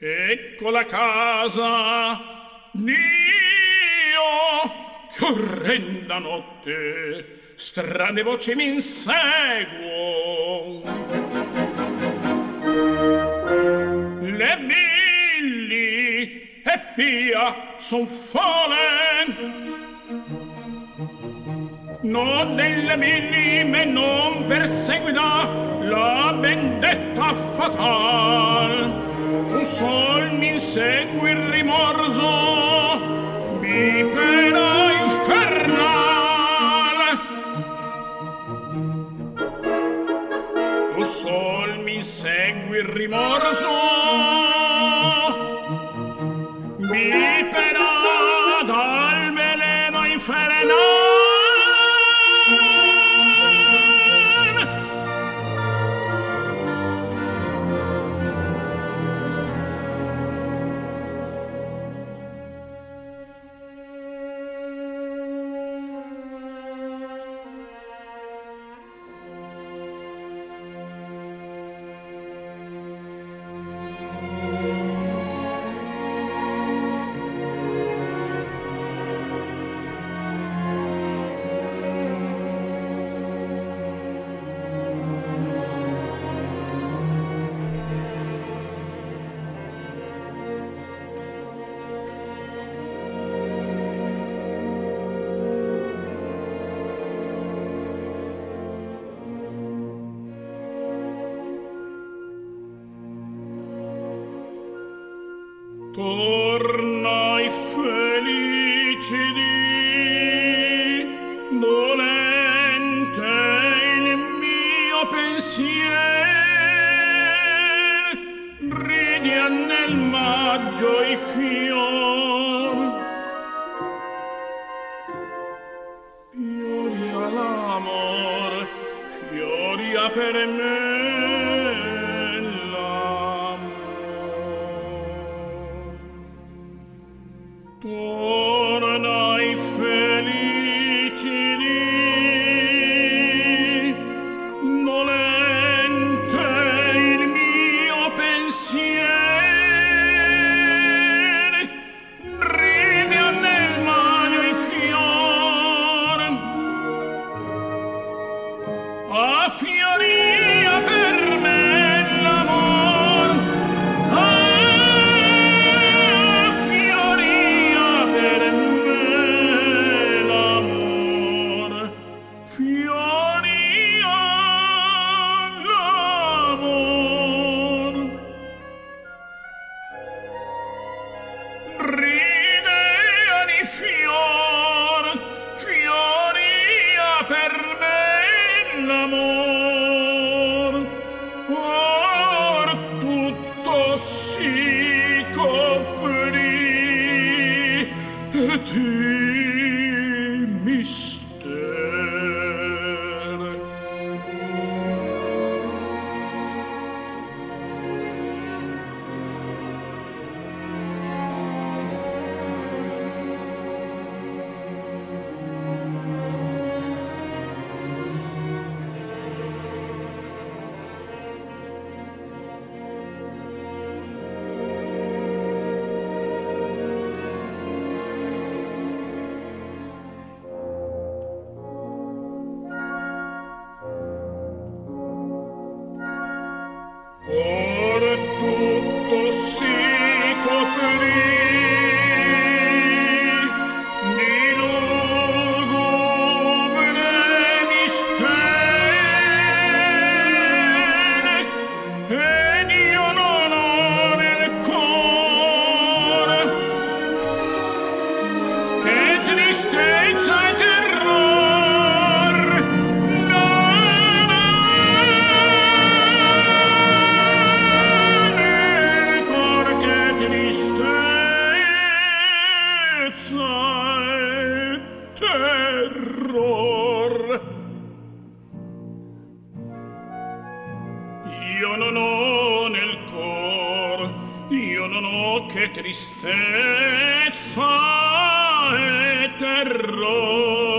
ecco la casa Dio che orrenda notte strane voci mi inseguo le billi e pia son fole non delle minime non perseguida la vendetta fatal tu sol mi insegui il rimorso bipera infernale. Tu sol mi insegui il rimorso dal tornai felici di dolente il mio pensier. Ridia nel maggio i fior. Fiori all'amor fiori a per me 起你。Ronnie! tutto si tristezza terror. Io non ho nel cor io non ho che tristezza e terror.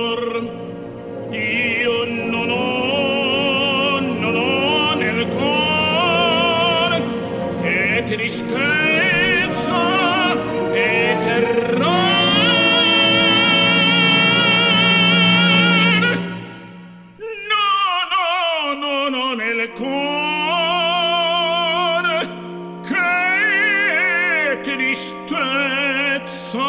Tristezza